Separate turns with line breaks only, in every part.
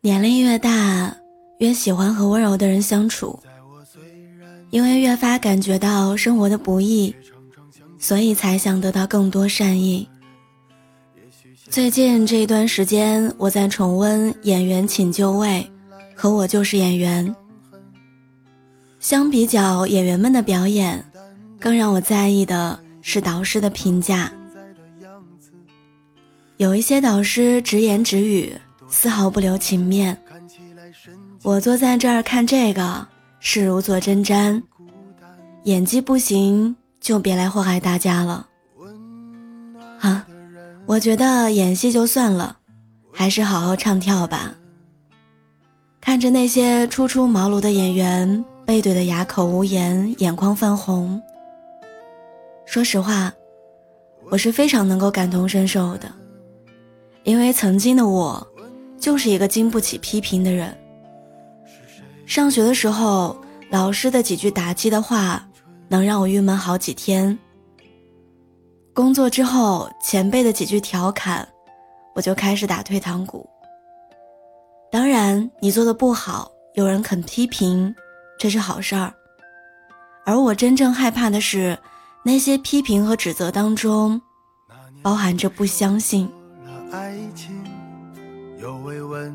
年龄越大，越喜欢和温柔的人相处，因为越发感觉到生活的不易，所以才想得到更多善意。最近这一段时间，我在重温《演员请就位》和《我就是演员》。相比较演员们的表演。更让我在意的是导师的评价。有一些导师直言直语，丝毫不留情面。我坐在这儿看这个是如坐针毡，演技不行就别来祸害大家了。啊，我觉得演戏就算了，还是好好唱跳吧。看着那些初出茅庐的演员被怼得哑口无言，眼眶泛红。说实话，我是非常能够感同身受的，因为曾经的我，就是一个经不起批评的人。上学的时候，老师的几句打击的话，能让我郁闷好几天；工作之后，前辈的几句调侃，我就开始打退堂鼓。当然，你做的不好，有人肯批评，这是好事儿。而我真正害怕的是。那些批评和指责当中，包含着不相信。温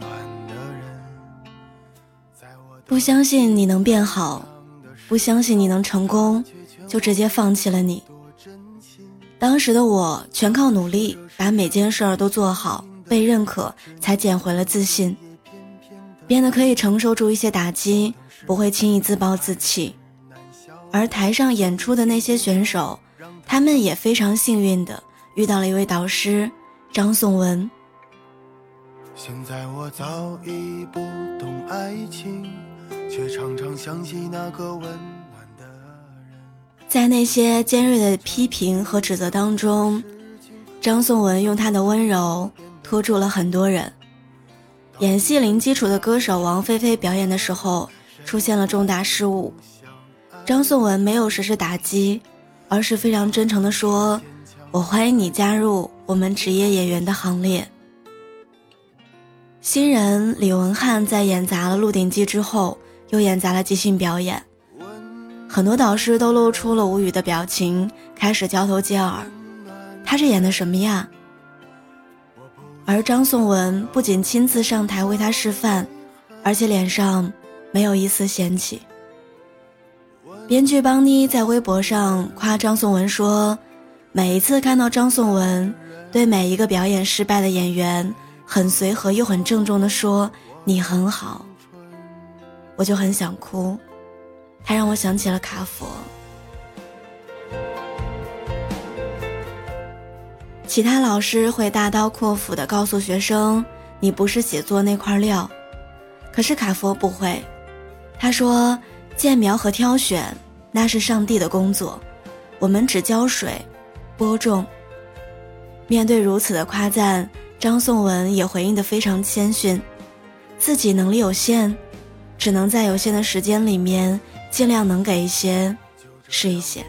暖的人不相信你能变好，不相信你能成功，就直接放弃了你。当时的我全靠努力，把每件事儿都做好，被认可，才捡回了自信，变得可以承受住一些打击，不会轻易自暴自弃。而台上演出的那些选手，他们也非常幸运的遇到了一位导师张颂文。现在我早已不懂爱情，却常常想起那个温暖的人。在那些尖锐的批评和指责当中，张颂文用他的温柔拖住了很多人。演戏零基础的歌手王菲菲表演的时候出现了重大失误。张颂文没有实施打击，而是非常真诚地说：“我欢迎你加入我们职业演员的行列。”新人李文翰在演砸了《鹿鼎记》之后，又演砸了即兴表演，很多导师都露出了无语的表情，开始交头接耳：“他是演的什么呀？”而张颂文不仅亲自上台为他示范，而且脸上没有一丝嫌弃。编剧邦妮在微博上夸张颂文说：“每一次看到张颂文对每一个表演失败的演员，很随和又很郑重地说你很好，我就很想哭。他让我想起了卡佛。其他老师会大刀阔斧地告诉学生，你不是写作那块料，可是卡佛不会。他说。”建苗和挑选，那是上帝的工作，我们只浇水、播种。面对如此的夸赞，张颂文也回应得非常谦逊，自己能力有限，只能在有限的时间里面尽量能给一些是一些。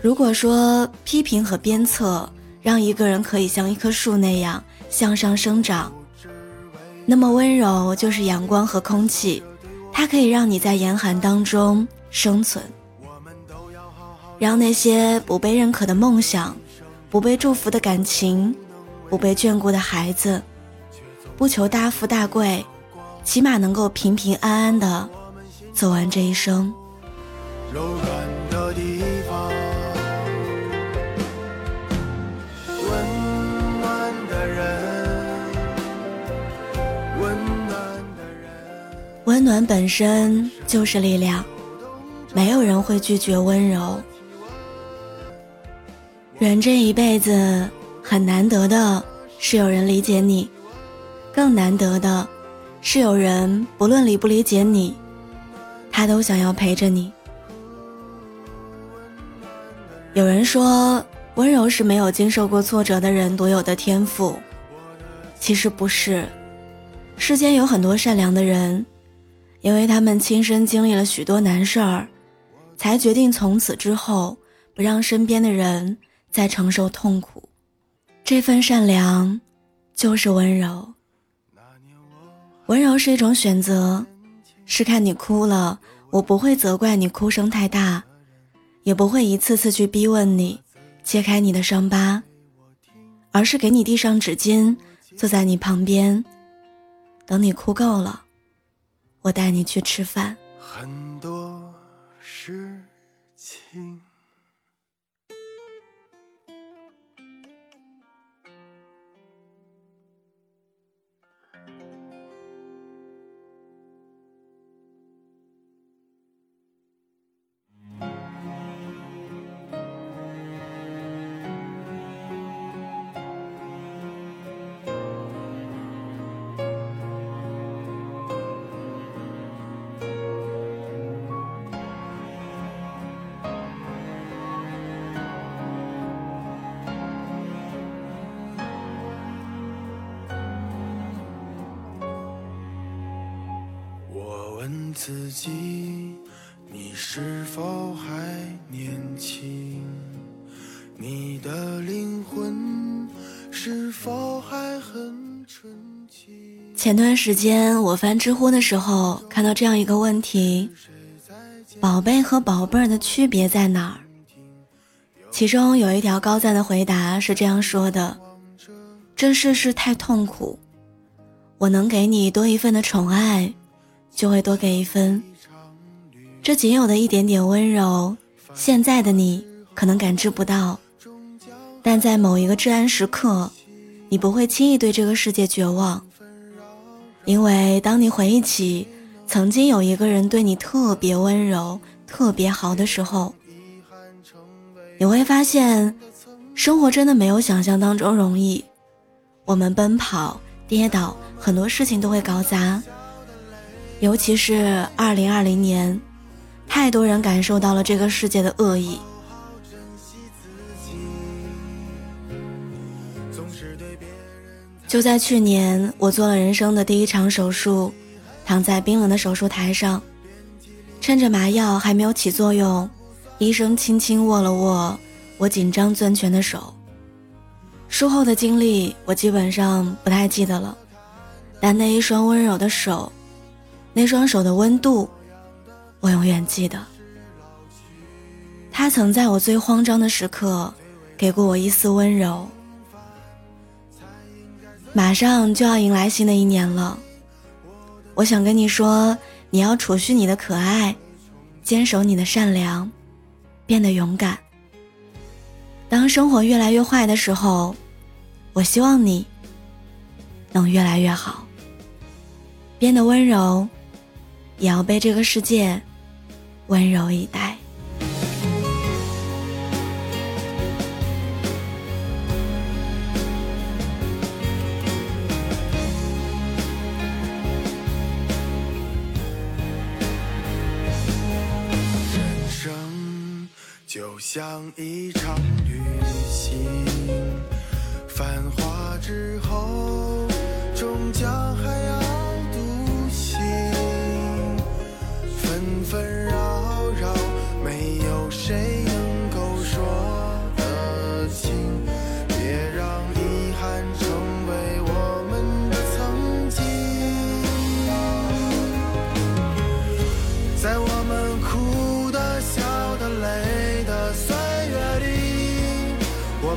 如果说批评和鞭策让一个人可以像一棵树那样向上生长，那么温柔就是阳光和空气。它可以让你在严寒当中生存，让那些不被认可的梦想、不被祝福的感情、不被眷顾的孩子，不求大富大贵，起码能够平平安安的走完这一生。柔软的人温暖本身就是力量，没有人会拒绝温柔。人这一辈子很难得的是有人理解你，更难得的是有人不论理不理解你，他都想要陪着你。有人说，温柔是没有经受过挫折的人独有的天赋，其实不是。世间有很多善良的人，因为他们亲身经历了许多难事儿，才决定从此之后不让身边的人再承受痛苦。这份善良，就是温柔。温柔是一种选择，是看你哭了，我不会责怪你哭声太大，也不会一次次去逼问你揭开你的伤疤，而是给你递上纸巾，坐在你旁边。等你哭够了，我带你去吃饭。
很多事情。问自己，你是否还年轻？你的灵魂是否还很纯净？
前段时间我翻知乎的时候，看到这样一个问题：宝贝和宝贝儿的区别在哪儿？其中有一条高赞的回答是这样说的：这世事太痛苦，我能给你多一份的宠爱。就会多给一分。这仅有的一点点温柔，现在的你可能感知不到，但在某一个至暗时刻，你不会轻易对这个世界绝望。因为当你回忆起曾经有一个人对你特别温柔、特别好的时候，你会发现，生活真的没有想象当中容易。我们奔跑、跌倒，很多事情都会搞砸。尤其是二零二零年，太多人感受到了这个世界的恶意。就在去年，我做了人生的第一场手术，躺在冰冷的手术台上，趁着麻药还没有起作用，医生轻轻握了握我紧张攥拳的手。术后的经历，我基本上不太记得了，但那一双温柔的手。那双手的温度，我永远记得。他曾在我最慌张的时刻，给过我一丝温柔。马上就要迎来新的一年了，我想跟你说，你要储蓄你的可爱，坚守你的善良，变得勇敢。当生活越来越坏的时候，我希望你能越来越好，变得温柔。也要被这个世界温柔以待。
人生就像一场